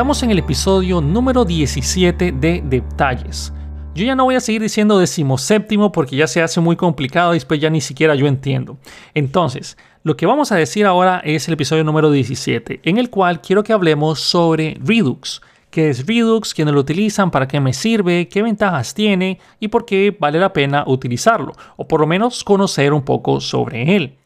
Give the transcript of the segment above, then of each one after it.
Estamos en el episodio número 17 de Detalles. Yo ya no voy a seguir diciendo decimoséptimo porque ya se hace muy complicado y después ya ni siquiera yo entiendo. Entonces, lo que vamos a decir ahora es el episodio número 17, en el cual quiero que hablemos sobre Redux. ¿Qué es Redux? ¿Quiénes lo utilizan? ¿Para qué me sirve? ¿Qué ventajas tiene? ¿Y por qué vale la pena utilizarlo? O por lo menos conocer un poco sobre él.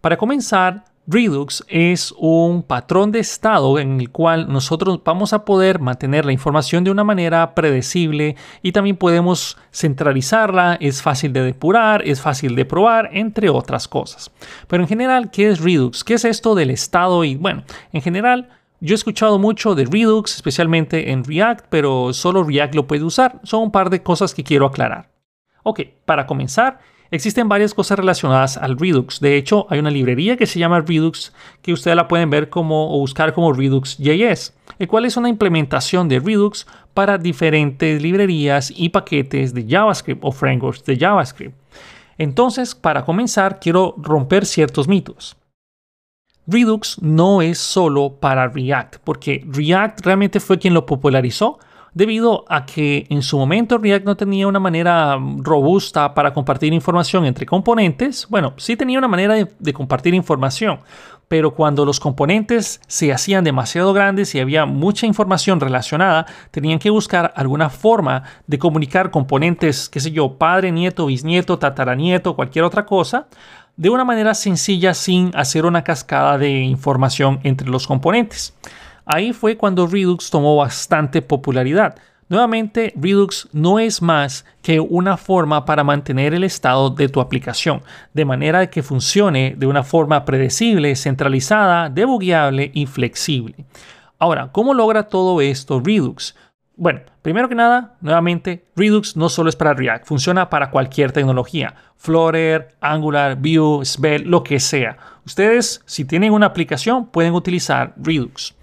Para comenzar, Redux es un patrón de estado en el cual nosotros vamos a poder mantener la información de una manera predecible y también podemos centralizarla, es fácil de depurar, es fácil de probar, entre otras cosas. Pero en general, ¿qué es Redux? ¿Qué es esto del estado? Y bueno, en general, yo he escuchado mucho de Redux, especialmente en React, pero solo React lo puede usar. Son un par de cosas que quiero aclarar. Ok, para comenzar, Existen varias cosas relacionadas al Redux. De hecho, hay una librería que se llama Redux que ustedes la pueden ver como o buscar como Redux.js, el cual es una implementación de Redux para diferentes librerías y paquetes de JavaScript o frameworks de JavaScript. Entonces, para comenzar, quiero romper ciertos mitos. Redux no es solo para React, porque React realmente fue quien lo popularizó, debido a que en su momento React no tenía una manera robusta para compartir información entre componentes. Bueno, sí tenía una manera de, compartir información, pero cuando los componentes se hacían demasiado grandes y había mucha información relacionada, tenían que buscar alguna forma de comunicar componentes, qué sé yo, padre, nieto, bisnieto, tataranieto, cualquier otra cosa, de una manera sencilla sin hacer una cascada de información entre los componentes. Ahí fue cuando Redux tomó bastante popularidad. Nuevamente, Redux no es más que una forma para mantener el estado de tu aplicación, de manera que funcione de una forma predecible, centralizada, debugueable y flexible. Ahora, ¿cómo logra todo esto Redux? Bueno, primero que nada, nuevamente, Redux no solo es para React, funciona para cualquier tecnología. Flutter, Angular, Vue, Svelte, lo que sea. Ustedes, si tienen una aplicación, pueden utilizar Redux.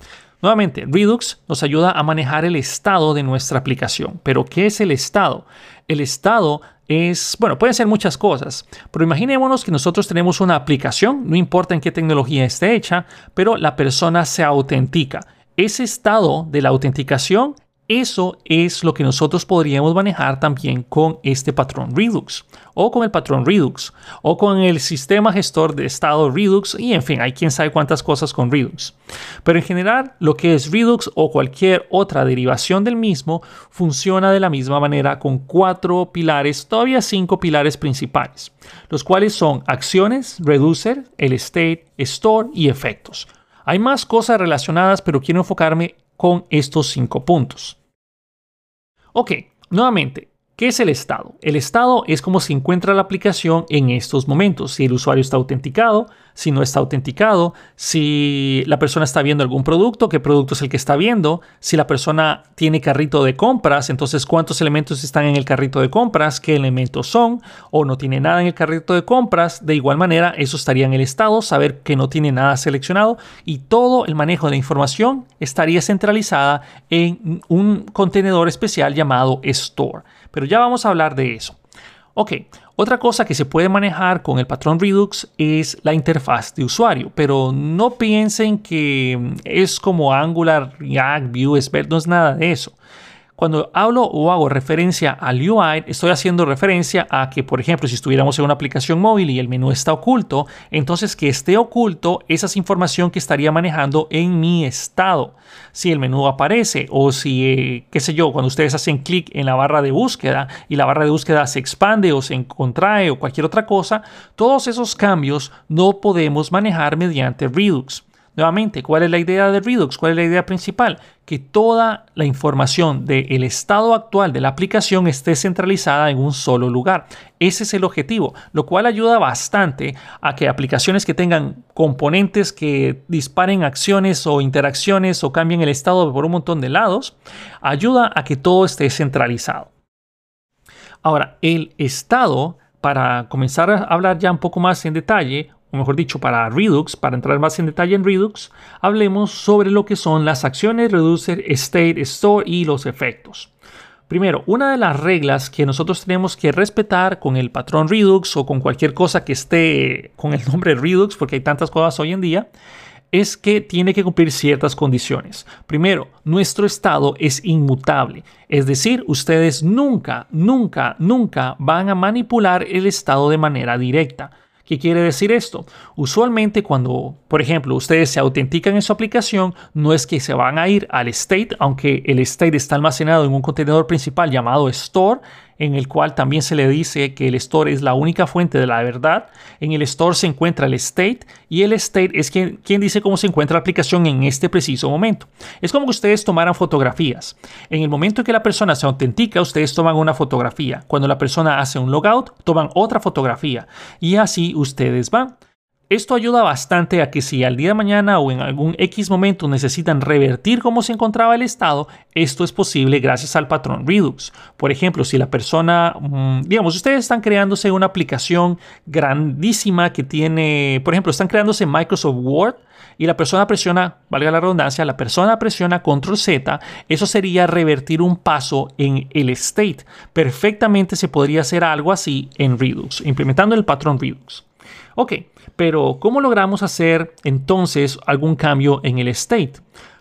Nuevamente, Redux nos ayuda a manejar el estado de nuestra aplicación. Pero, ¿qué es el estado? El estado es, bueno, pueden ser muchas cosas, pero imaginémonos que nosotros tenemos una aplicación, no importa en qué tecnología esté hecha, pero la persona se autentica. Ese estado de la autenticación eso es lo que nosotros podríamos manejar también con este patrón Redux o con el patrón Redux o con el sistema gestor de estado Redux y en fin, hay quien sabe cuántas cosas con Redux. Pero en general, lo que es Redux o cualquier otra derivación del mismo funciona de la misma manera con cuatro pilares, todavía cinco pilares principales, los cuales son acciones, reducer, el state, store y efectos. Hay más cosas relacionadas, pero quiero enfocarme con estos cinco puntos. Ok, nuevamente, ¿Qué es el estado? El estado es como se encuentra la aplicación en estos momentos. Si el usuario está autenticado, si no está autenticado, si la persona está viendo algún producto, qué producto es el que está viendo, si la persona tiene carrito de compras, entonces cuántos elementos están en el carrito de compras, qué elementos son, o no tiene nada en el carrito de compras. De igual manera, eso estaría en el estado, saber que no tiene nada seleccionado y todo el manejo de información estaría centralizada en un contenedor especial llamado store. Pero ya vamos a hablar de eso. Ok, otra cosa que se puede manejar con el patrón Redux es la interfaz de usuario, pero no piensen que es como Angular, React, Vue, Svelte, no es nada de eso. Cuando hablo o hago referencia al UI, estoy haciendo referencia a que, por ejemplo, si estuviéramos en una aplicación móvil y el menú está oculto, entonces que esté oculto esa es información que estaría manejando en mi estado. Si el menú aparece o si, eh, qué sé yo, cuando ustedes hacen clic en la barra de búsqueda y la barra de búsqueda se expande o se contrae o cualquier otra cosa, todos esos cambios no podemos manejar mediante Redux. Nuevamente, ¿cuál es la idea de Redux? ¿Cuál es la idea principal? Que toda la información del estado actual de la aplicación esté centralizada en un solo lugar. Ese es el objetivo, lo cual ayuda bastante a que aplicaciones que tengan componentes que disparen acciones o interacciones o cambien el estado por un montón de lados, ayuda a que todo esté centralizado. Ahora, el estado, para comenzar a hablar ya un poco más en detalle, o mejor dicho, para Redux, para entrar más en detalle en Redux, hablemos sobre lo que son las acciones reducer, state, store y los efectos. Primero, una de las reglas que nosotros tenemos que respetar con el patrón Redux o con cualquier cosa que esté con el nombre Redux, porque hay tantas cosas hoy en día, es que tiene que cumplir ciertas condiciones. Primero, nuestro estado es inmutable, es decir, ustedes nunca, nunca, nunca van a manipular el estado de manera directa. ¿Qué quiere decir esto? Usualmente cuando, por ejemplo, ustedes se autentican en su aplicación, no es que se van a ir al state, aunque el state está almacenado en un contenedor principal llamado store, en el cual también se le dice que el store es la única fuente de la verdad. En el store se encuentra el state y el state es quien, quien, dice cómo se encuentra la aplicación en este preciso momento. Es como que ustedes tomaran fotografías. En el momento en que la persona se autentica, ustedes toman una fotografía. Cuando la persona hace un logout, toman otra fotografía. Y así ustedes van. Esto ayuda bastante a que si al día de mañana o en algún X momento necesitan revertir cómo se encontraba el estado, esto es posible gracias al patrón Redux. Por ejemplo, si la persona, mm, digamos, ustedes están creándose una aplicación grandísima que tiene, por ejemplo, están creándose Microsoft Word y la persona presiona, valga la redundancia, la persona presiona Control Z, eso sería revertir un paso en el state. Perfectamente se podría hacer algo así en Redux, implementando el patrón Redux. Ok, pero ¿cómo logramos hacer entonces algún cambio en el state?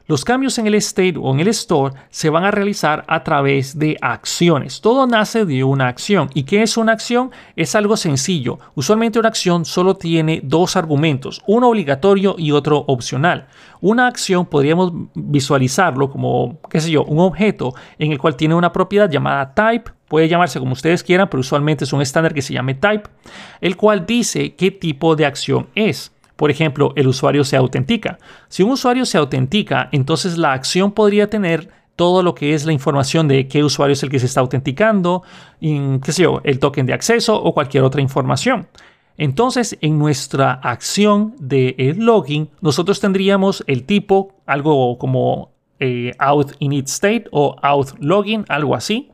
Los cambios en el state o en el store se van a realizar a través de acciones. Todo nace de una acción. ¿Y qué es una acción? Es algo sencillo. Usualmente una acción solo tiene dos argumentos, uno obligatorio y otro opcional. Una acción podríamos visualizarlo como, qué sé yo, un objeto en el cual tiene una propiedad llamada type puede llamarse como ustedes quieran, pero usualmente es un estándar que se llame type, el cual dice qué tipo de acción es. Por ejemplo, el usuario se autentica. Si un usuario se autentica, entonces la acción podría tener todo lo que es la información de qué usuario es el que se está autenticando, qué sé yo, el token de acceso o cualquier otra información. Entonces, en nuestra acción de login, nosotros tendríamos el tipo, algo como eh, out init state o out login, algo así.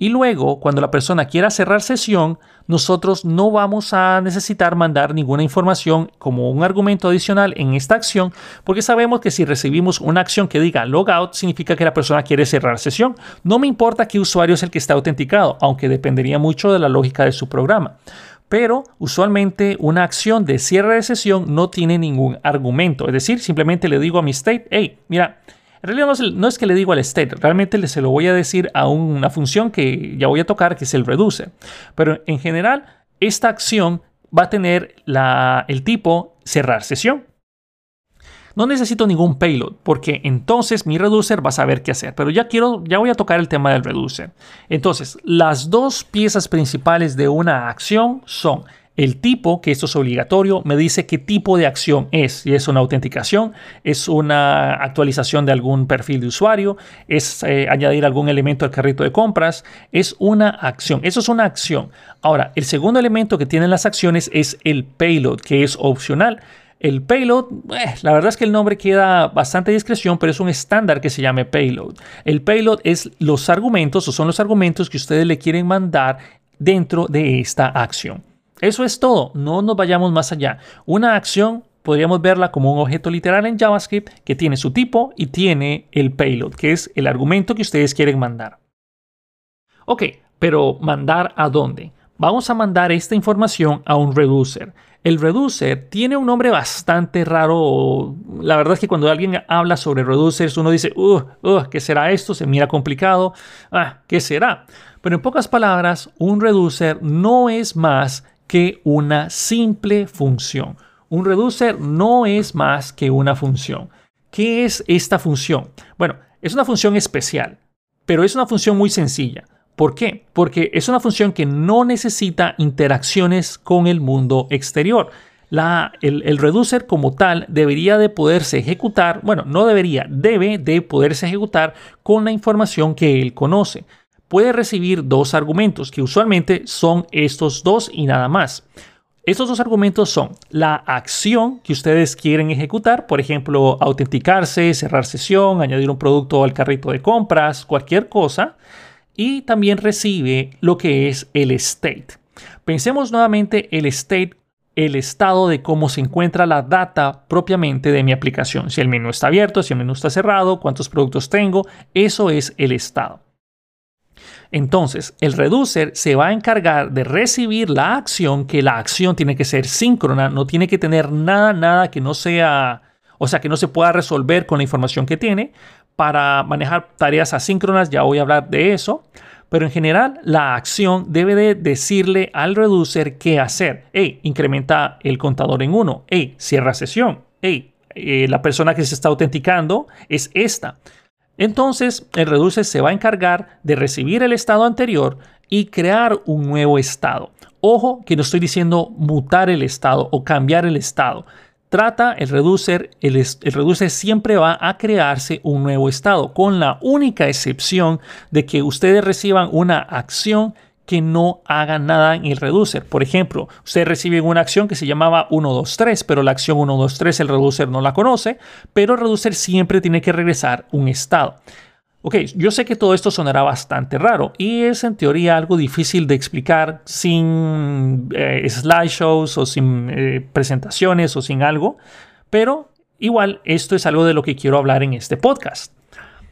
Y luego, cuando la persona quiera cerrar sesión, nosotros no vamos a necesitar mandar ninguna información como un argumento adicional en esta acción, porque sabemos que si recibimos una acción que diga logout, significa que la persona quiere cerrar sesión. No me importa qué usuario es el que está autenticado, aunque dependería mucho de la lógica de su programa pero usualmente una acción de cierre de sesión no tiene ningún argumento. Es decir, simplemente le digo a mi state, hey, mira, en realidad no es, que le digo al state, realmente se lo voy a decir a una función que ya voy a tocar, que es el reduce. Pero en general, esta acción va a tener el tipo cerrar sesión. No necesito ningún payload porque entonces mi reducer va a saber qué hacer. Pero ya quiero, ya voy a tocar el tema del reducer. Entonces, las dos piezas principales de una acción son el tipo, que esto es obligatorio, me dice qué tipo de acción es. Si es una autenticación, es una actualización de algún perfil de usuario, es eh, añadir algún elemento al carrito de compras, es una acción. Eso es una acción. Ahora, el segundo elemento que tienen las acciones es el payload, que es opcional. El payload, eh, la verdad es que el nombre queda bastante discreción, pero es un estándar que se llame payload. El payload es los argumentos o son los argumentos que ustedes le quieren mandar dentro de esta acción. Eso es todo, no nos vayamos más allá. Una acción podríamos verla como un objeto literal en JavaScript que tiene su tipo y tiene el payload, que es el argumento que ustedes quieren mandar. Ok, pero ¿mandar a dónde? Vamos a mandar esta información a un reducer. El reducer tiene un nombre bastante raro. La verdad es que cuando alguien habla sobre reducers, uno dice, uh, uh, ¿qué será esto? Se mira complicado. Ah, ¿qué será? Pero en pocas palabras, un reducer no es más que una simple función. Un reducer no es más que una función. ¿Qué es esta función? Bueno, es una función especial, pero es una función muy sencilla. ¿Por qué? Porque es una función que no necesita interacciones con el mundo exterior. La, el, el, reducer como tal debería de poderse ejecutar, bueno, no debería, debe de poderse ejecutar con la información que él conoce puede recibir dos argumentos, que usualmente son estos dos y nada más. Estos dos argumentos son la acción que ustedes quieren ejecutar, por ejemplo, autenticarse, cerrar sesión, añadir un producto al carrito de compras, cualquier cosa, y también recibe lo que es el state. Pensemos nuevamente el state, el estado de cómo se encuentra la data propiamente de mi aplicación. Si el menú está abierto, si el menú está cerrado, cuántos productos tengo, eso es el estado. Entonces, el reducer se va a encargar de recibir la acción, que la acción tiene que ser síncrona, no tiene que tener nada, nada que no sea, o sea que no se pueda resolver con la información que tiene. Para manejar tareas asíncronas, ya voy a hablar de eso. Pero en general, la acción debe de decirle al reducer qué hacer. Hey, incrementa el contador en 1. Hey, cierra sesión. Hey, eh, la persona que se está autenticando es esta. Entonces, el reducer se va a encargar de recibir el estado anterior y crear un nuevo estado. Ojo que no estoy diciendo mutar el estado o cambiar el estado. Trata el reducer, el, el, reducer siempre va a crearse un nuevo estado, con la única excepción de que ustedes reciban una acción que no haga nada en el reducer. Por ejemplo, ustedes reciben una acción que se llamaba 123, pero la acción 123 el reducer no la conoce, pero el reducer siempre tiene que regresar un estado. Ok, yo sé que todo esto sonará bastante raro y es en teoría algo difícil de explicar sin eh, slideshows o sin eh, presentaciones o sin algo, pero igual esto es algo de lo que quiero hablar en este podcast.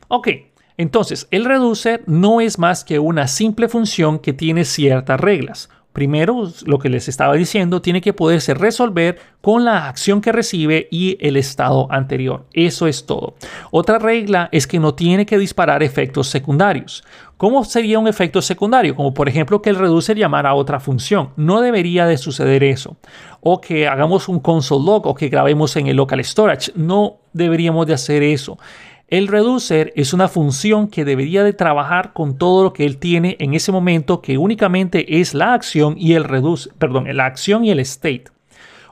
Ok, entonces el reducer no es más que una simple función que tiene ciertas reglas. Primero, lo que les estaba diciendo, tiene que poderse resolver con la acción que recibe y el estado anterior. Eso es todo. Otra regla es que no tiene que disparar efectos secundarios. ¿Cómo sería un efecto secundario? Como por ejemplo que el reducer llamara a otra función. No debería de suceder eso. O que hagamos un console log o que grabemos en el local storage. No deberíamos de hacer eso. El reducer es una función que debería de trabajar con todo lo que él tiene en ese momento, que únicamente es la acción y el reduce, perdón, la acción y el state.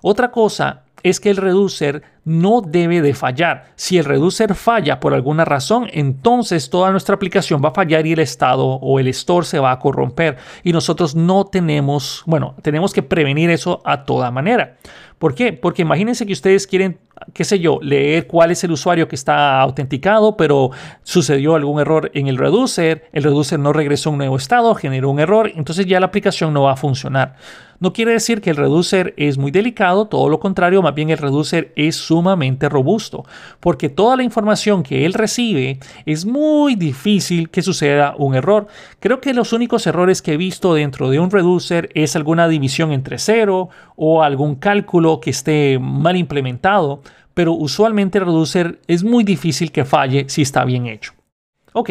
Otra cosa es que el reducer no debe de fallar. Si el reducer falla por alguna razón, entonces toda nuestra aplicación va a fallar y el estado o el store se va a corromper. Y nosotros no tenemos, bueno, tenemos que prevenir eso a toda manera. ¿Por qué? Porque imagínense que ustedes quieren, qué sé yo, leer cuál es el usuario que está autenticado, pero sucedió algún error en el reducer, el reducer no regresó a un nuevo estado, generó un error, entonces ya la aplicación no va a funcionar. No quiere decir que el reducer es muy delicado, todo lo contrario, más bien el reducer es sumamente robusto, porque toda la información que él recibe es muy difícil que suceda un error. Creo que los únicos errores que he visto dentro de un reducer es alguna división entre cero o algún cálculo que esté mal implementado, pero usualmente el reducer es muy difícil que falle si está bien hecho. Ok.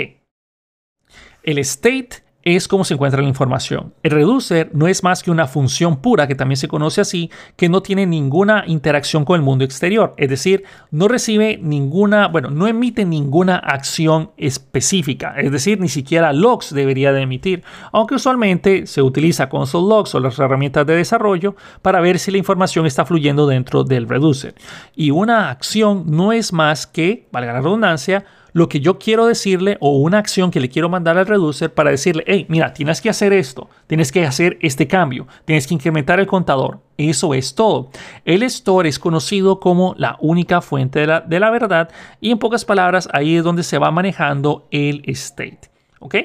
El state es cómo se encuentra la información. El reducer no es más que una función pura, que también se conoce así, que no tiene ninguna interacción con el mundo exterior. Es decir, no recibe ninguna, bueno, no emite ninguna acción específica. Es decir, ni siquiera logs debería de emitir, aunque usualmente se utiliza console logs o las herramientas de desarrollo para ver si la información está fluyendo dentro del reducer. Y una acción no es más que, valga la redundancia, lo que yo quiero decirle o una acción que le quiero mandar al reducer para decirle, hey, mira, tienes que hacer esto, tienes que hacer este cambio, tienes que incrementar el contador. Eso es todo. El store es conocido como la única fuente de la, de la verdad y en pocas palabras ahí es donde se va manejando el state. ¿Ok?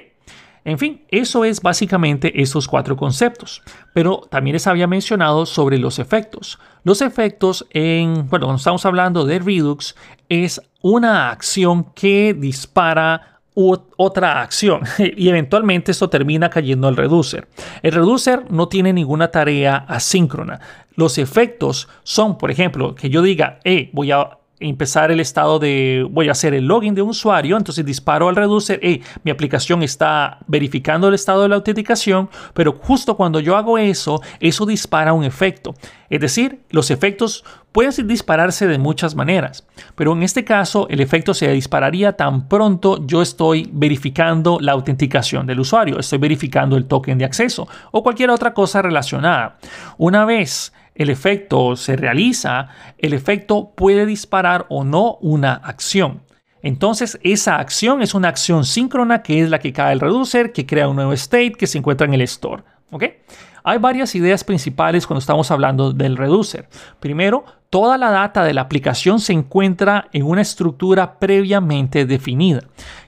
En fin, eso es básicamente esos cuatro conceptos. Pero también les había mencionado sobre los efectos. Los efectos en, bueno, cuando estamos hablando de Redux, es una acción que dispara otra acción y eventualmente esto termina cayendo al reducer. El reducer no tiene ninguna tarea asíncrona. Los efectos son, por ejemplo, que yo diga, hey, voy a empezar el estado de voy a hacer el login de un usuario, entonces disparo al reducer, hey, mi aplicación está verificando el estado de la autenticación, pero justo cuando yo hago eso, eso dispara un efecto. Es decir, los efectos pueden dispararse de muchas maneras, pero en este caso el efecto se dispararía tan pronto yo estoy verificando la autenticación del usuario, estoy verificando el token de acceso o cualquier otra cosa relacionada. Una vez el efecto se realiza, el efecto puede disparar o no una acción. Entonces, esa acción es una acción síncrona que es la que cae el reducer, que crea un nuevo state que se encuentra en el store. ¿Ok? Hay varias ideas principales cuando estamos hablando del reducer. Primero, toda la data de la aplicación se encuentra en una estructura previamente definida.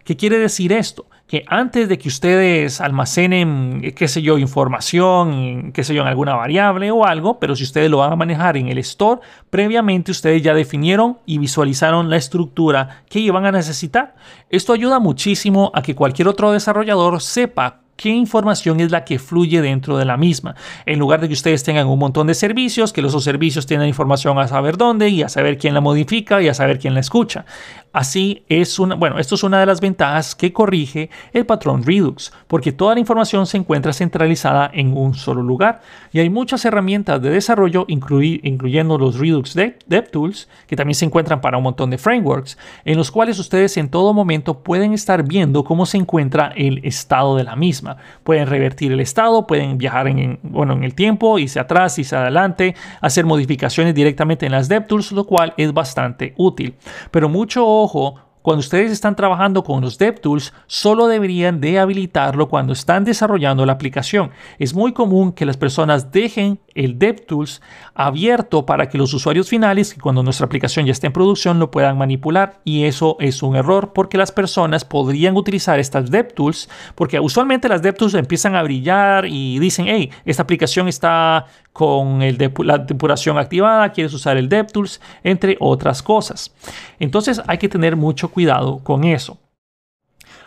¿Qué quiere decir esto? Que antes de que ustedes almacenen, qué sé yo, información, qué sé yo, en alguna variable o algo, pero si ustedes lo van a manejar en el store, previamente ustedes ya definieron y visualizaron la estructura que iban a necesitar. Esto ayuda muchísimo a que cualquier otro desarrollador sepa qué información es la que fluye dentro de la misma. En lugar de que ustedes tengan un montón de servicios, que los servicios tienen información a saber dónde y a saber quién la modifica y a saber quién la escucha. Así es una, bueno, esto es una de las ventajas que corrige el patrón Redux, porque toda la información se encuentra centralizada en un solo lugar. Y hay muchas herramientas de desarrollo, incluyendo los Redux DevTools, que también se encuentran para un montón de frameworks, en los cuales ustedes en todo momento pueden estar viendo cómo se encuentra el estado de la misma. Pueden revertir el estado, pueden viajar en, bueno, en el tiempo, irse atrás, irse adelante, hacer modificaciones directamente en las DevTools, lo cual es bastante útil. Pero mucho ojo, cuando ustedes están trabajando con los DevTools, solo deberían de habilitarlo cuando están desarrollando la aplicación. Es muy común que las personas dejen el DevTools abierto para que los usuarios finales, cuando nuestra aplicación ya esté en producción, lo puedan manipular. Y eso es un error porque las personas podrían utilizar estas DevTools, porque usualmente las DevTools empiezan a brillar y dicen, hey, esta aplicación está con la depuración activada, quieres usar el DevTools, entre otras cosas. Entonces hay que tener mucho cuidado con eso.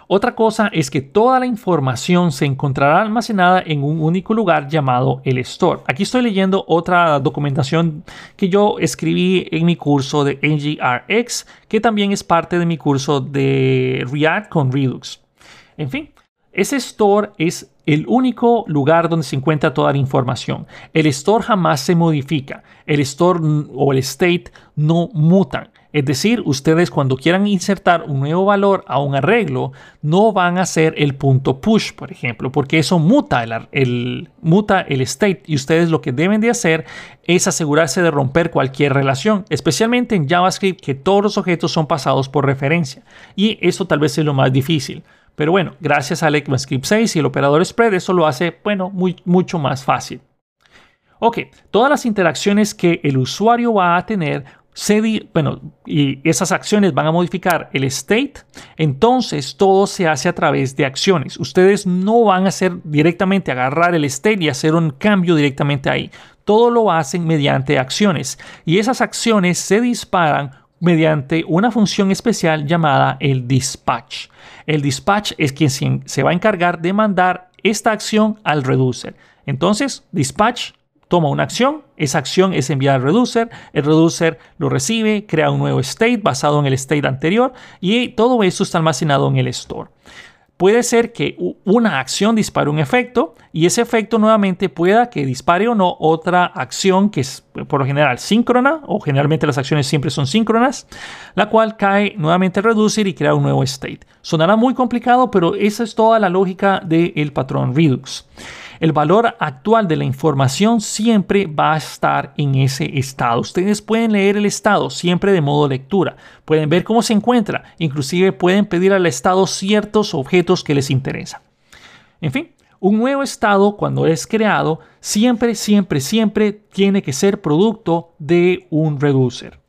Otra cosa es que toda la información se encontrará almacenada en un único lugar llamado el store. Aquí estoy leyendo otra documentación que yo escribí en mi curso de NGRX, que también es parte de mi curso de React con Redux. En fin, ese store es el único lugar donde se encuentra toda la información. El store jamás se modifica. El store o el state no mutan. Es decir, ustedes cuando quieran insertar un nuevo valor a un arreglo, no van a hacer el punto push, por ejemplo, porque eso muta el, muta el state y ustedes lo que deben de hacer es asegurarse de romper cualquier relación, especialmente en JavaScript que todos los objetos son pasados por referencia. Y eso tal vez es lo más difícil. Pero bueno, gracias a ECMAScript 6 y el operador spread, eso lo hace, bueno, muy, mucho más fácil. Ok, todas las interacciones que el usuario va a tener bueno, y esas acciones van a modificar el state, entonces todo se hace a través de acciones. Ustedes no van a hacer directamente agarrar el state y hacer un cambio directamente ahí. Todo lo hacen mediante acciones y esas acciones se disparan mediante una función especial llamada el dispatch. El dispatch es quien se va a encargar de mandar esta acción al reducer. Entonces, dispatch toma una acción, esa acción es enviada al reducer, el reducer lo recibe, crea un nuevo state basado en el state anterior y todo eso está almacenado en el store. Puede ser que una acción dispare un efecto y ese efecto nuevamente pueda que dispare o no otra acción que es por lo general síncrona o generalmente las acciones siempre son síncronas, la cual cae nuevamente al reducer y crea un nuevo state. Sonará muy complicado, pero esa es toda la lógica del patrón Redux. El valor actual de la información siempre va a estar en ese estado. Ustedes pueden leer el estado siempre de modo lectura. Pueden ver cómo se encuentra. Inclusive pueden pedir al estado ciertos objetos que les interesan. En fin, un nuevo estado cuando es creado siempre, siempre, siempre tiene que ser producto de un reducer.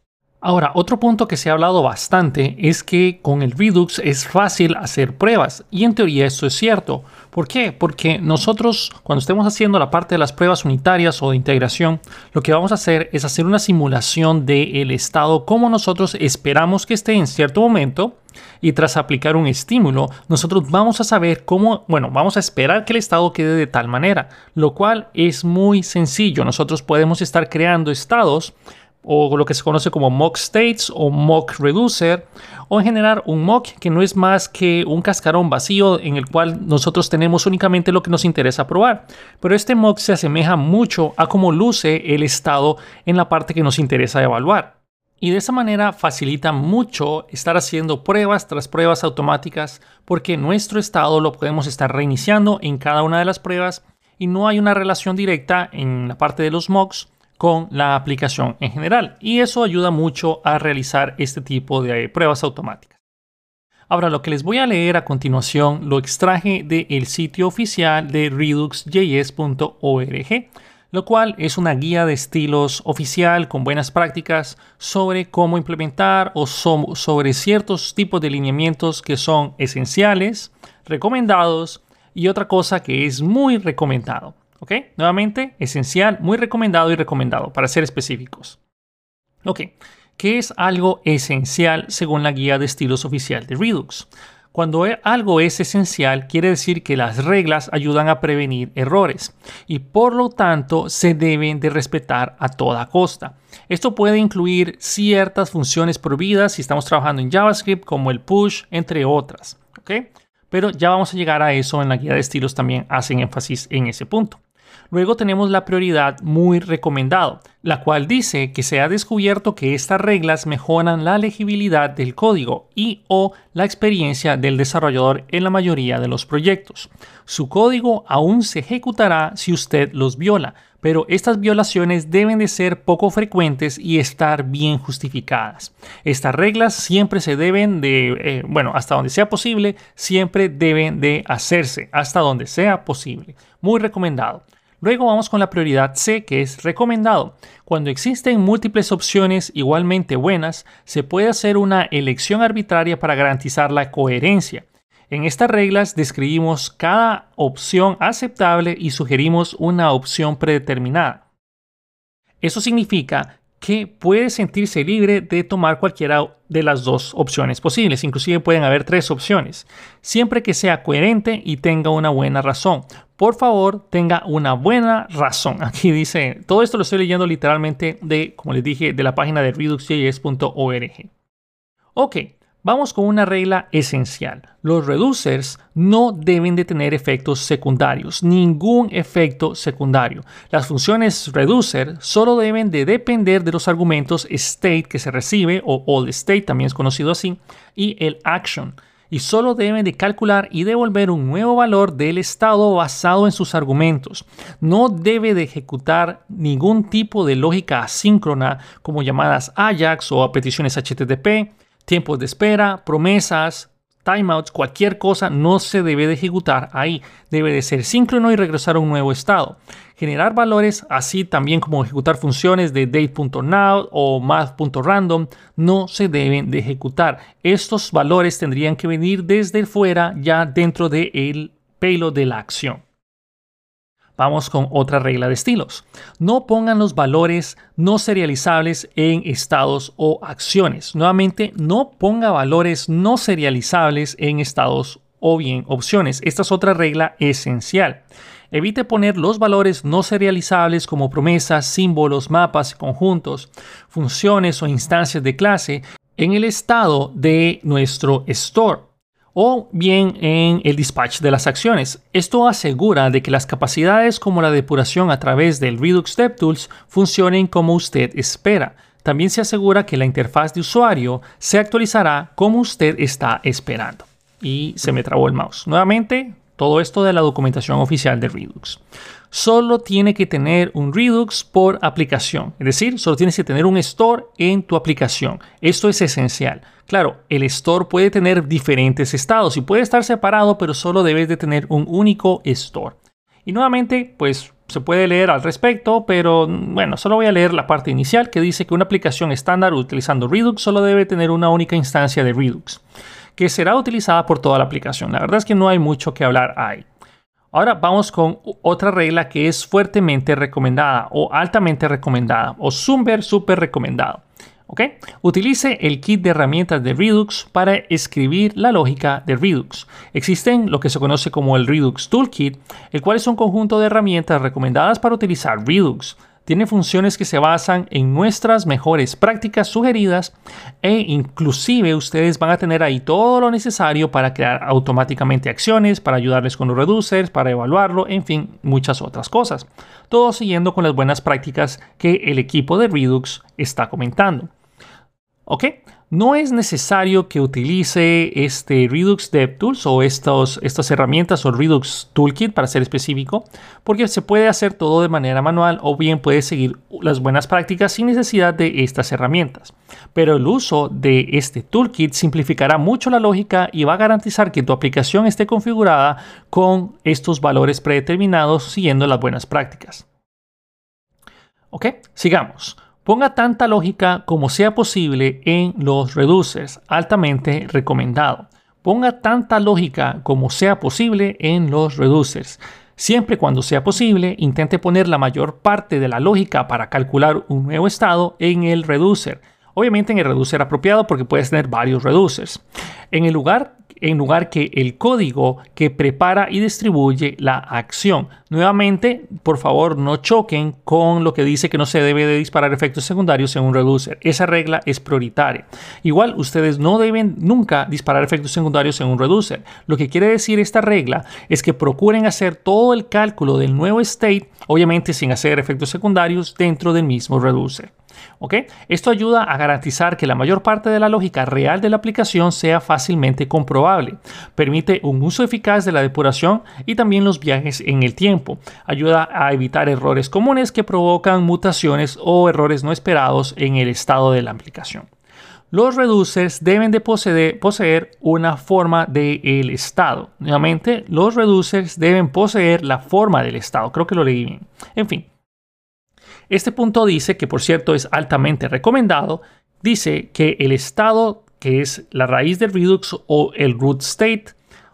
Ahora, otro punto que se ha hablado bastante es que con el Redux es fácil hacer pruebas y en teoría esto es cierto. ¿Por qué? Porque nosotros cuando estemos haciendo la parte de las pruebas unitarias o de integración, lo que vamos a hacer es hacer una simulación del estado como nosotros esperamos que esté en cierto momento y tras aplicar un estímulo, nosotros vamos a saber cómo, bueno, vamos a esperar que el estado quede de tal manera, lo cual es muy sencillo. Nosotros podemos estar creando estados o lo que se conoce como mock states o mock reducer, o en general un mock que no es más que un cascarón vacío en el cual nosotros tenemos únicamente lo que nos interesa probar. Pero este mock se asemeja mucho a cómo luce el estado en la parte que nos interesa evaluar. Y de esa manera facilita mucho estar haciendo pruebas tras pruebas automáticas porque nuestro estado lo podemos estar reiniciando en cada una de las pruebas y no hay una relación directa en la parte de los mocks con la aplicación en general y eso ayuda mucho a realizar este tipo de pruebas automáticas. Ahora lo que les voy a leer a continuación lo extraje del sitio oficial de reduxjs.org, lo cual es una guía de estilos oficial con buenas prácticas sobre cómo implementar o sobre ciertos tipos de lineamientos que son esenciales, recomendados y otra cosa que es muy recomendado. ¿Ok? Nuevamente, esencial, muy recomendado y recomendado, para ser específicos. Ok, ¿qué es algo esencial según la guía de estilos oficial de Redux? Cuando e, algo es esencial, quiere decir que las reglas ayudan a prevenir errores y por lo tanto se deben de respetar a toda costa. Esto puede incluir ciertas funciones prohibidas si estamos trabajando en JavaScript como el push, entre otras. Pero ya vamos a llegar a eso en la guía de estilos también hacen énfasis en ese punto. Luego tenemos la prioridad muy recomendado, la cual dice que se ha descubierto que estas reglas mejoran la legibilidad del código y o la experiencia del desarrollador en la mayoría de los proyectos. Su código aún se ejecutará si usted los viola, pero estas violaciones deben de ser poco frecuentes y estar bien justificadas. Estas reglas siempre se deben de, eh, bueno, hasta donde sea posible, siempre deben de hacerse, hasta donde sea posible. Muy recomendado. Luego vamos con la prioridad C, que es recomendado. Cuando existen múltiples opciones igualmente buenas, se puede hacer una elección arbitraria para garantizar la coherencia. En estas reglas describimos cada opción aceptable y sugerimos una opción predeterminada. Eso significa que puede sentirse libre de tomar cualquiera de las dos opciones posibles. Inclusive pueden haber tres opciones, siempre que sea coherente y tenga una buena razón. Por favor, tenga una buena razón. Aquí dice, todo esto lo estoy leyendo literalmente de, como les dije, de la página de reduxjs.org. Ok, Vamos con una regla esencial. Los reducers no deben de tener efectos secundarios, ningún efecto secundario. Las funciones reducer solo deben de depender de los argumentos state que se recibe o all state también es conocido así y el action y solo deben de calcular y devolver un nuevo valor del estado basado en sus argumentos. No debe de ejecutar ningún tipo de lógica asíncrona como llamadas AJAX o peticiones HTTP tiempos de espera, promesas, timeouts, cualquier cosa no se debe de ejecutar ahí. Debe de ser síncrono y regresar a un nuevo estado. Generar valores, así también como ejecutar funciones de date.now o math.random, no se deben de ejecutar. Estos valores tendrían que venir desde fuera ya dentro del pelo de la acción. Vamos con otra regla de estilos. No pongan los valores no serializables en estados o acciones. Nuevamente, no ponga valores no serializables en estados o bien opciones. Esta es otra regla esencial. Evite poner los valores no serializables como promesas, símbolos, mapas, conjuntos, funciones o instancias de clase en el estado de nuestro store o bien en el dispatch de las acciones. Esto asegura de que las capacidades como la depuración a través del Redux DevTools funcionen como usted espera. También se asegura que la interfaz de usuario se actualizará como usted está esperando. Y se me trabó el mouse. Nuevamente, todo esto de la documentación oficial de Redux. Solo tiene que tener un Redux por aplicación, es decir, solo tienes que tener un store en tu aplicación. Esto es esencial. Claro, el store puede tener diferentes estados y puede estar separado, pero solo debes de tener un único store. Y nuevamente, pues se puede leer al respecto, pero bueno, solo voy a leer la parte inicial que dice que una aplicación estándar utilizando Redux solo debe tener una única instancia de Redux que será utilizada por toda la aplicación. La verdad es que no hay mucho que hablar ahí. Ahora vamos con otra regla que es fuertemente recomendada o altamente recomendada o súper, súper recomendado. ¿Ok? Utilice el kit de herramientas de Redux para escribir la lógica de Redux. Existen lo que se conoce como el Redux Toolkit, el cual es un conjunto de herramientas recomendadas para utilizar Redux tiene funciones que se basan en nuestras mejores prácticas sugeridas e inclusive ustedes van a tener ahí todo lo necesario para crear automáticamente acciones, para ayudarles con los reducers, para evaluarlo, en fin, muchas otras cosas. Todo siguiendo con las buenas prácticas que el equipo de Redux está comentando. ¿Ok? No es necesario que utilice este Redux DevTools o estas herramientas o Redux Toolkit para ser específico, porque se puede hacer todo de manera manual o bien puede seguir las buenas prácticas sin necesidad de estas herramientas. Pero el uso de este toolkit simplificará mucho la lógica y va a garantizar que tu aplicación esté configurada con estos valores predeterminados siguiendo las buenas prácticas. Ok, sigamos. Ponga tanta lógica como sea posible en los reducers, altamente recomendado. Ponga tanta lógica como sea posible en los reducers. Siempre cuando sea posible, intente poner la mayor parte de la lógica para calcular un nuevo estado en el reducer. Obviamente en el reducer apropiado porque puedes tener varios reducers. En el lugar en lugar que el código que prepara y distribuye la acción. Nuevamente, por favor, no choquen con lo que dice que no se debe de disparar efectos secundarios en un reducer. Esa regla es prioritaria. Igual, ustedes no deben nunca disparar efectos secundarios en un reducer. Lo que quiere decir esta regla es que procuren hacer todo el cálculo del nuevo state, obviamente sin hacer efectos secundarios dentro del mismo reducer. Esto ayuda a garantizar que la mayor parte de la lógica real de la aplicación sea fácilmente comprobable. Permite un uso eficaz de la depuración y también los viajes en el tiempo. Ayuda a evitar errores comunes que provocan mutaciones o errores no esperados en el estado de la aplicación. Los reducers deben de poseer, una forma del estado. Nuevamente, los reducers deben poseer la forma del estado. Creo que lo leí bien. En fin, este punto dice, que por cierto es altamente recomendado, dice que el estado, que es la raíz del Redux o el root state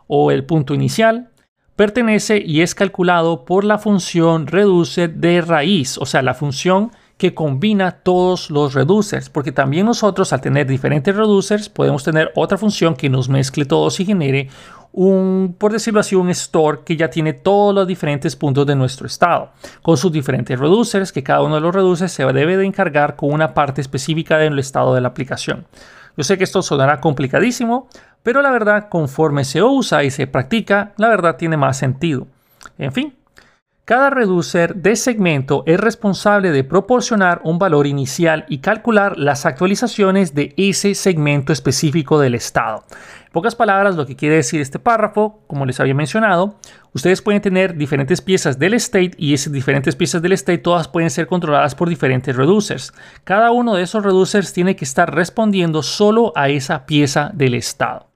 o el punto inicial, pertenece y es calculado por la función reducer de raíz, o sea, la función que combina todos los reducers, porque también nosotros al tener diferentes reducers podemos tener otra función que nos mezcle todos y genere un, por decirlo así, un store que ya tiene todos los diferentes puntos de nuestro estado, con sus diferentes reducers, que cada uno de los reducers se debe de encargar con una parte específica del estado de la aplicación. Yo sé que esto sonará complicadísimo, pero la verdad, conforme se usa y se practica, la verdad tiene más sentido. En fin, cada reducer de segmento es responsable de proporcionar un valor inicial y calcular las actualizaciones de ese segmento específico del estado. En pocas palabras, lo que quiere decir este párrafo, como les había mencionado, ustedes pueden tener diferentes piezas del state y esas diferentes piezas del state todas pueden ser controladas por diferentes reducers. Cada uno de esos reducers tiene que estar respondiendo solo a esa pieza del estado.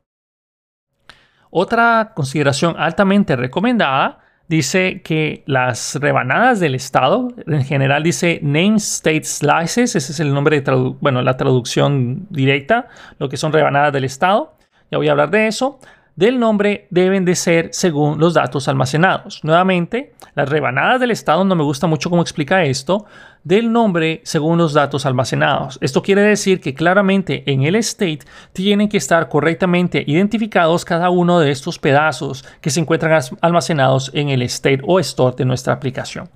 Otra consideración altamente recomendada dice que las rebanadas del estado, en general dice name state slices, ese es el nombre de bueno, la traducción directa, lo que son rebanadas del estado. Ya voy a hablar de eso del nombre deben de ser según los datos almacenados. Nuevamente, las rebanadas del estado no me gusta mucho cómo explica esto, del nombre según los datos almacenados. Esto quiere decir que claramente en el state tienen que estar correctamente identificados cada uno de estos pedazos que se encuentran almacenados en el state o store de nuestra aplicación.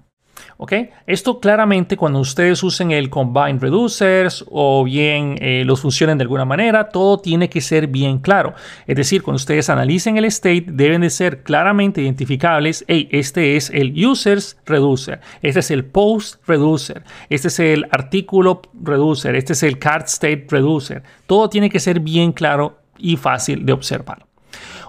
Esto claramente cuando ustedes usen el Combine Reducers o bien eh, los funcionen de alguna manera, todo tiene que ser bien claro. Es decir, cuando ustedes analicen el state, deben de ser claramente identificables. Hey, este es el Users Reducer, este es el Post Reducer, este es el Artículo Reducer, este es el Card State Reducer. Todo tiene que ser bien claro y fácil de observar.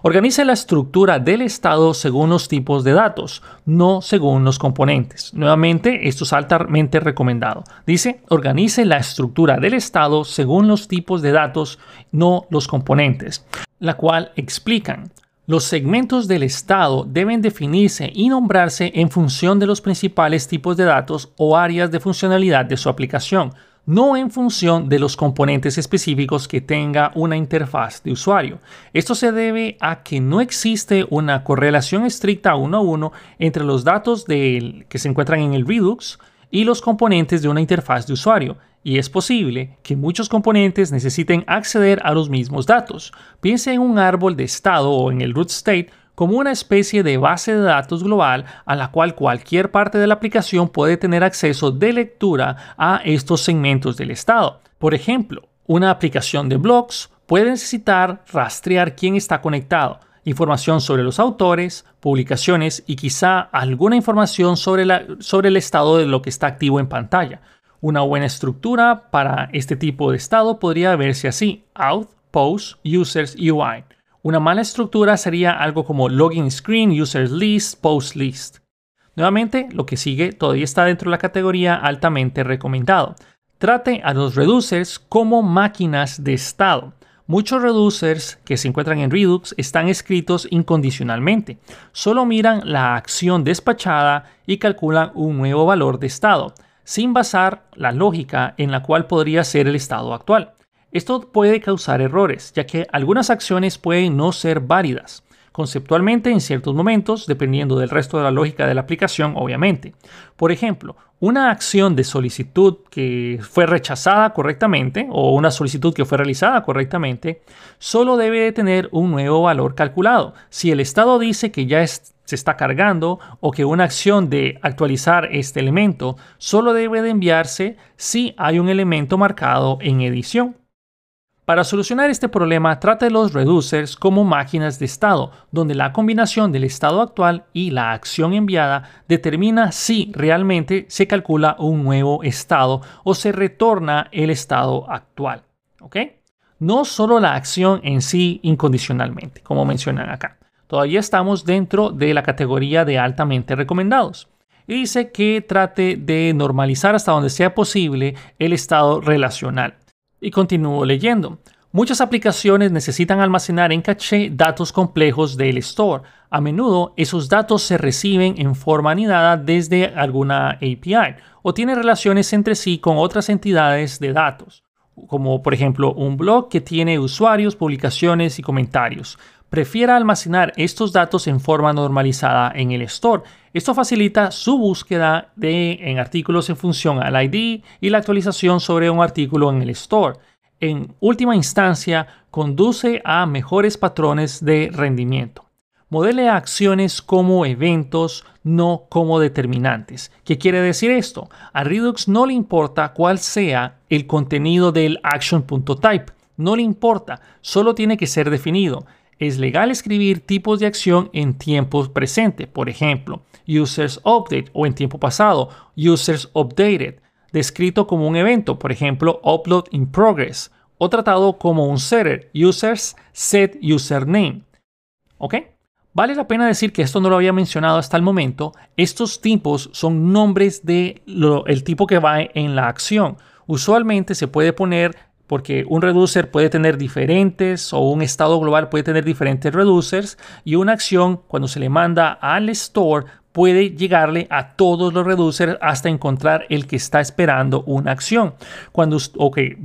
Organice la estructura del estado según los tipos de datos, no según los componentes. Nuevamente, esto es altamente recomendado. Dice, organice la estructura del estado según los tipos de datos, no los componentes, la cual explican los segmentos del estado deben definirse y nombrarse en función de los principales tipos de datos o áreas de funcionalidad de su aplicación, no en función de los componentes específicos que tenga una interfaz de usuario. Esto se debe a que no existe una correlación estricta uno a uno entre los datos que se encuentran en el Redux y los componentes de una interfaz de usuario, y es posible que muchos componentes necesiten acceder a los mismos datos. Piense en un árbol de estado o en el root state como una especie de base de datos global a la cual cualquier parte de la aplicación puede tener acceso de lectura a estos segmentos del estado. Por ejemplo, una aplicación de blogs puede necesitar rastrear quién está conectado, información sobre los autores, publicaciones y quizá alguna información sobre, el estado de lo que está activo en pantalla. Una buena estructura para este tipo de estado podría verse así: Out, Post, Users, UI. Una mala estructura sería algo como login screen, users list, post list. Nuevamente, lo que sigue todavía está dentro de la categoría altamente recomendado. Trate a los reducers como máquinas de estado. Muchos reducers que se encuentran en Redux están escritos incondicionalmente. Solo miran la acción despachada y calculan un nuevo valor de estado, sin basar la lógica en la cual podría ser el estado actual. Esto puede causar errores, ya que algunas acciones pueden no ser válidas. conceptualmente en ciertos momentos, dependiendo del resto de la lógica de la aplicación, obviamente. Por ejemplo, una acción de solicitud que fue rechazada correctamente o una solicitud que fue realizada correctamente, solo debe tener un nuevo valor calculado. Si el estado dice que ya se está cargando o que una acción de actualizar este elemento solo debe de enviarse si hay un elemento marcado en edición. Para solucionar este problema, trate los reducers como máquinas de estado, donde la combinación del estado actual y la acción enviada determina si realmente se calcula un nuevo estado o se retorna el estado actual. ¿Ok? No solo la acción en sí incondicionalmente, como mencionan acá. Todavía estamos dentro de la categoría de altamente recomendados. Y dice que trate de normalizar hasta donde sea posible el estado relacional. Y continúo leyendo. Muchas aplicaciones necesitan almacenar en caché datos complejos del store. A menudo esos datos se reciben en forma anidada desde alguna API o tienen relaciones entre sí con otras entidades de datos, como por ejemplo un blog que tiene usuarios, publicaciones y comentarios. Prefiera almacenar estos datos en forma normalizada en el store. Esto facilita su búsqueda de, en artículos en función al ID y la actualización sobre un artículo en el store en última instancia conduce a mejores patrones de rendimiento. Modele acciones como eventos, no como determinantes. ¿Qué quiere decir esto? A Redux no le importa cuál sea el contenido del action.type. No le importa, solo tiene que ser definido. Es legal escribir tipos de acción en tiempo presente, por ejemplo, users update o en tiempo pasado, users updated descrito como un evento, por ejemplo, upload in progress, o tratado como un setter, users set username. ¿Ok? Vale la pena decir que esto no lo había mencionado hasta el momento. Estos tipos son nombres del el tipo que va en la acción. Usualmente se puede poner porque un reducer puede tener diferentes o un estado global puede tener diferentes reducers y una acción cuando se le manda al store puede llegarle a todos los reducers hasta encontrar el que está esperando una acción. Cuando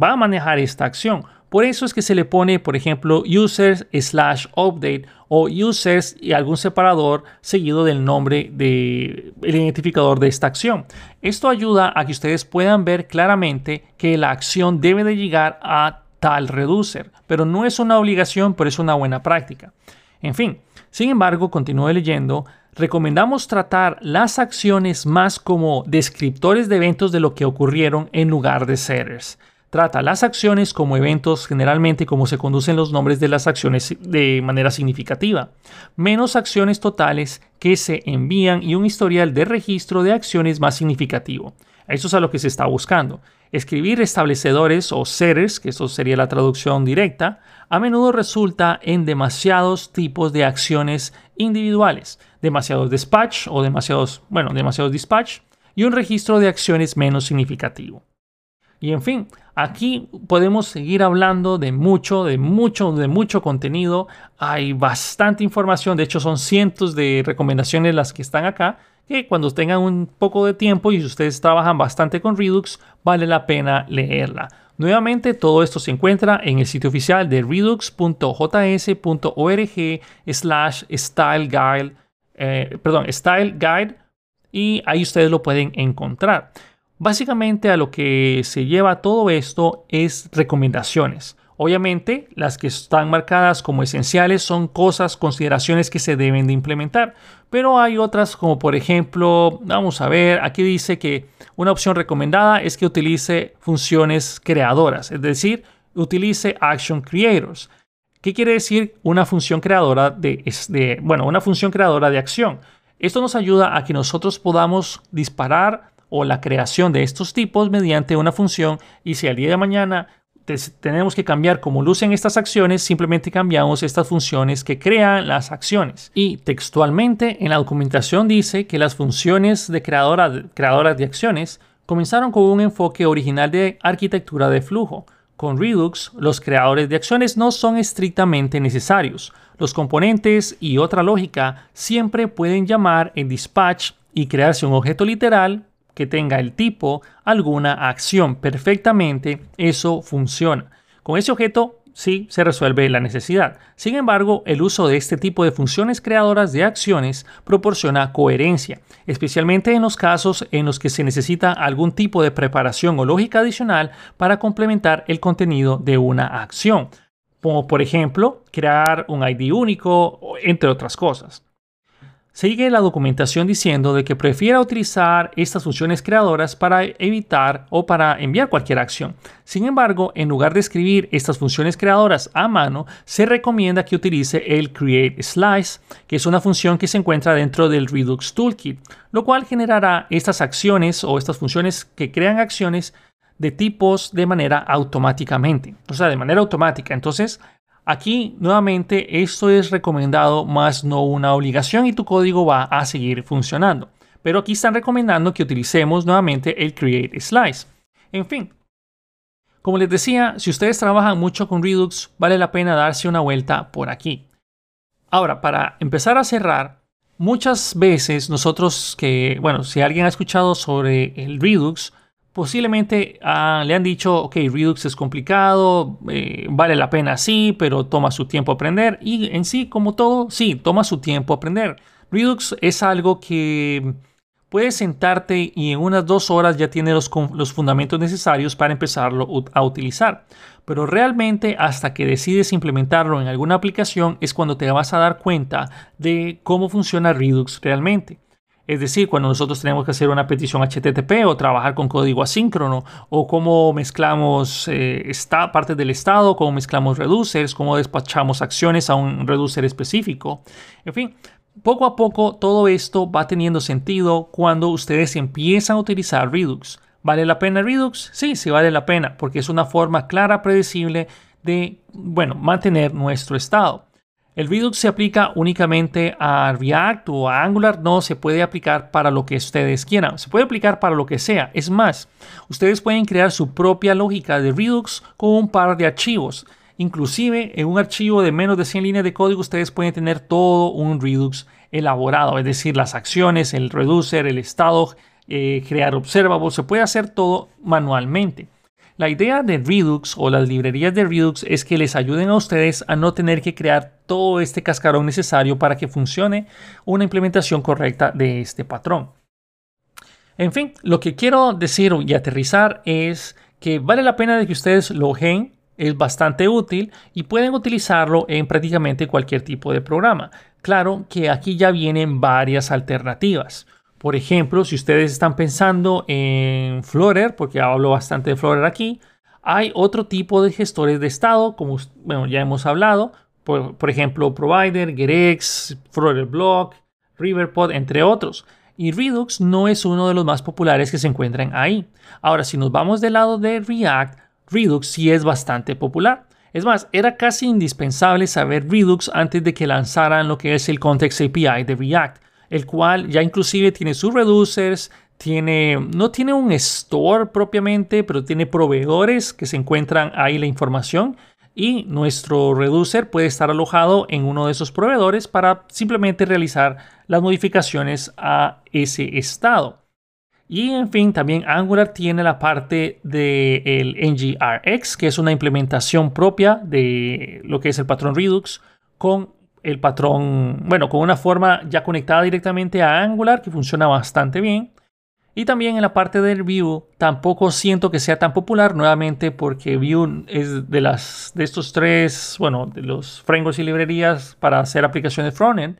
va a manejar esta acción. Por eso es que se le pone, por ejemplo, users slash update o users y algún separador seguido del nombre del identificador de esta acción. Esto ayuda a que ustedes puedan ver claramente que la acción debe de llegar a tal reducer, pero no es una obligación, pero es una buena práctica. En fin, sin embargo, continúe leyendo recomendamos tratar las acciones más como descriptores de eventos de lo que ocurrieron en lugar de setters. Trata las acciones como eventos generalmente como se conducen los nombres de las acciones de manera significativa, menos acciones totales que se envían y un historial de registro de acciones más significativo. Eso es a lo que se está buscando. Escribir establecedores o setters, que eso sería la traducción directa, a menudo resulta en demasiados tipos de acciones individuales, demasiados dispatch o demasiados, bueno, demasiados dispatch y un registro de acciones menos significativo. Y en fin, aquí podemos seguir hablando de mucho, de mucho, de mucho contenido. Hay bastante información, de hecho son cientos de recomendaciones las que están acá, que cuando tengan un poco de tiempo y ustedes trabajan bastante con Redux, vale la pena leerla. Nuevamente, todo esto se encuentra en el sitio oficial de redux.js.org slash style guide, eh, perdón, style guide y ahí ustedes lo pueden encontrar. Básicamente a lo que se lleva todo esto es recomendaciones. Obviamente, las que están marcadas como esenciales son cosas, consideraciones que se deben de implementar, pero hay otras como por ejemplo, vamos a ver, aquí dice que una opción recomendada es que utilice funciones creadoras, es decir, utilice action creators. ¿Qué quiere decir una función creadora de, de bueno, una función creadora de acción? Esto nos ayuda a que nosotros podamos disparar o la creación de estos tipos mediante una función y si al día de mañana tenemos que cambiar cómo lucen estas acciones, simplemente cambiamos estas funciones que crean las acciones. Y textualmente en la documentación dice que las funciones de creadora, creadoras de acciones comenzaron con un enfoque original de arquitectura de flujo. Con Redux, los creadores de acciones no son estrictamente necesarios. Los componentes y otra lógica siempre pueden llamar en dispatch y crearse un objeto literal que tenga el tipo alguna acción perfectamente, eso funciona. Con ese objeto sí se resuelve la necesidad. Sin embargo, el uso de este tipo de funciones creadoras de acciones proporciona coherencia, especialmente en los casos en los que se necesita algún tipo de preparación o lógica adicional para complementar el contenido de una acción, como por ejemplo crear un ID único, entre otras cosas. Sigue la documentación diciendo de que prefiera utilizar estas funciones creadoras para evitar o para enviar cualquier acción. Sin embargo, en lugar de escribir estas funciones creadoras a mano, se recomienda que utilice el create slice, que es una función que se encuentra dentro del Redux Toolkit, lo cual generará estas acciones o estas funciones que crean acciones de tipos de manera automáticamente, o sea, de manera automática. Entonces, Aquí nuevamente esto es recomendado más no una obligación y tu código va a seguir funcionando. Pero aquí están recomendando que utilicemos nuevamente el create slice. En fin, como les decía, si ustedes trabajan mucho con Redux, vale la pena darse una vuelta por aquí. Ahora, para empezar a cerrar, muchas veces nosotros que, bueno, si alguien ha escuchado sobre el Redux, posiblemente ah, le han dicho, ok, Redux es complicado, eh, vale la pena sí, pero toma su tiempo aprender. Y en sí, como todo, sí, toma su tiempo aprender. Redux es algo que puedes sentarte y en unas dos horas ya tiene los, los fundamentos necesarios para empezarlo a utilizar. Pero realmente hasta que decides implementarlo en alguna aplicación es cuando te vas a dar cuenta de cómo funciona Redux realmente. Es decir, cuando nosotros tenemos que hacer una petición HTTP o trabajar con código asíncrono o cómo mezclamos eh, partes del estado, cómo mezclamos reducers, cómo despachamos acciones a un reducer específico. En fin, poco a poco todo esto va teniendo sentido cuando ustedes empiezan a utilizar Redux. ¿Vale la pena Redux? Sí, sí vale la pena porque es una forma clara, predecible de, bueno, mantener nuestro estado. El Redux se aplica únicamente a React o a Angular, no se puede aplicar para lo que ustedes quieran, se puede aplicar para lo que sea. Es más, ustedes pueden crear su propia lógica de Redux con un par de archivos. Inclusive en un archivo de menos de 100 líneas de código ustedes pueden tener todo un Redux elaborado, es decir, las acciones, el reducer, el estado, eh, crear observables, se puede hacer todo manualmente. La idea de Redux o las librerías de Redux es que les ayuden a ustedes a no tener que crear todo este cascarón necesario para que funcione una implementación correcta de este patrón. En fin, lo que quiero decir y aterrizar es que vale la pena de que ustedes lo logeen, es bastante útil y pueden utilizarlo en prácticamente cualquier tipo de programa. Claro que aquí ya vienen varias alternativas. Por ejemplo, si ustedes están pensando en Flutter, porque hablo bastante de Flutter aquí, hay otro tipo de gestores de estado, como bueno, ya hemos hablado, por, ejemplo, Provider, Gerex, Flutter Block, Riverpod, entre otros. Y Redux no es uno de los más populares que se encuentran ahí. Ahora, si nos vamos del lado de React, Redux sí es bastante popular. Es más, era casi indispensable saber Redux antes de que lanzaran lo que es el Context API de React el cual ya inclusive tiene sus reducers, tiene, no tiene un store propiamente, pero tiene proveedores que se encuentran ahí la información y nuestro reducer puede estar alojado en uno de esos proveedores para simplemente realizar las modificaciones a ese estado. Y en fin, también Angular tiene la parte del NGRX, que es una implementación propia de lo que es el patrón Redux con el patrón, bueno, con una forma ya conectada directamente a Angular que funciona bastante bien. Y también en la parte del Vue tampoco siento que sea tan popular nuevamente porque Vue es de las de estos tres, bueno, de los frameworks y librerías para hacer aplicaciones frontend.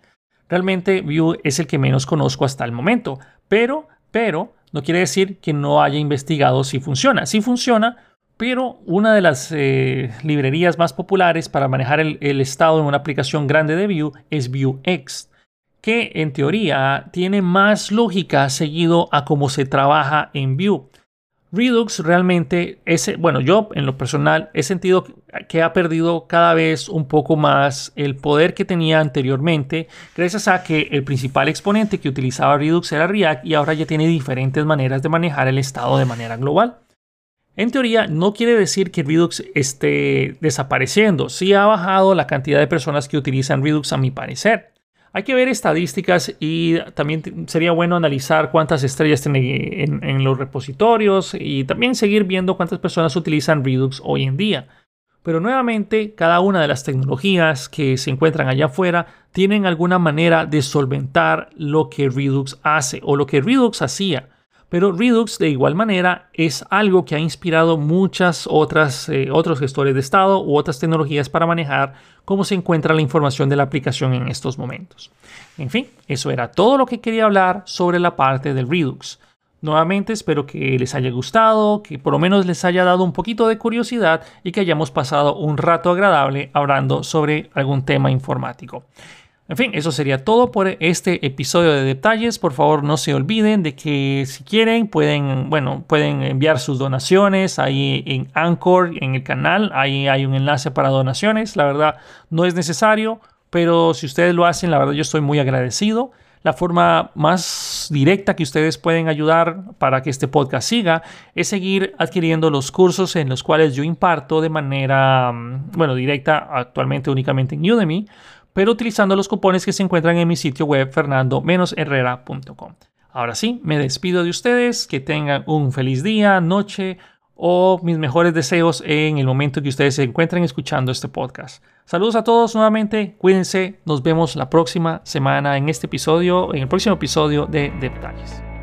Realmente Vue es el que menos conozco hasta el momento, pero pero no quiere decir que no haya investigado si funciona. Si funciona, pero una de las eh, librerías más populares para manejar el, estado en una aplicación grande de Vue es Vuex, que en teoría tiene más lógica seguido a cómo se trabaja en Vue. Redux realmente, es, bueno, yo en lo personal he sentido que ha perdido cada vez un poco más el poder que tenía anteriormente, gracias a que el principal exponente que utilizaba Redux era React y ahora ya tiene diferentes maneras de manejar el estado de manera global. En teoría, no quiere decir que Redux esté desapareciendo. Sí ha bajado la cantidad de personas que utilizan Redux, a mi parecer. Hay que ver estadísticas y también sería bueno analizar cuántas estrellas tiene en, los repositorios y también seguir viendo cuántas personas utilizan Redux hoy en día. Pero nuevamente, cada una de las tecnologías que se encuentran allá afuera tienen alguna manera de solventar lo que Redux hace o lo que Redux hacía. Pero Redux de igual manera es algo que ha inspirado muchas otras eh, otros gestores de estado u otras tecnologías para manejar cómo se encuentra la información de la aplicación en estos momentos. En fin, eso era todo lo que quería hablar sobre la parte del Redux. Nuevamente espero que les haya gustado, que por lo menos les haya dado un poquito de curiosidad y que hayamos pasado un rato agradable hablando sobre algún tema informático. En fin, eso sería todo por este episodio de detalles. Por favor, no se olviden de que si quieren pueden, bueno, pueden enviar sus donaciones ahí en Anchor, en el canal. Ahí hay un enlace para donaciones. La verdad, no es necesario, pero si ustedes lo hacen, la verdad yo estoy muy agradecido. La forma más directa que ustedes pueden ayudar para que este podcast siga es seguir adquiriendo los cursos en los cuales yo imparto de manera, mm, bueno, directa actualmente únicamente en Udemy, pero utilizando los cupones que se encuentran en mi sitio web fernando-herrera.com. Ahora sí, me despido de ustedes, que tengan un feliz día, noche o mis mejores deseos en el momento que ustedes se encuentren escuchando este podcast. Saludos a todos nuevamente, cuídense, nos vemos la próxima semana en este episodio, en el próximo episodio de Detalles.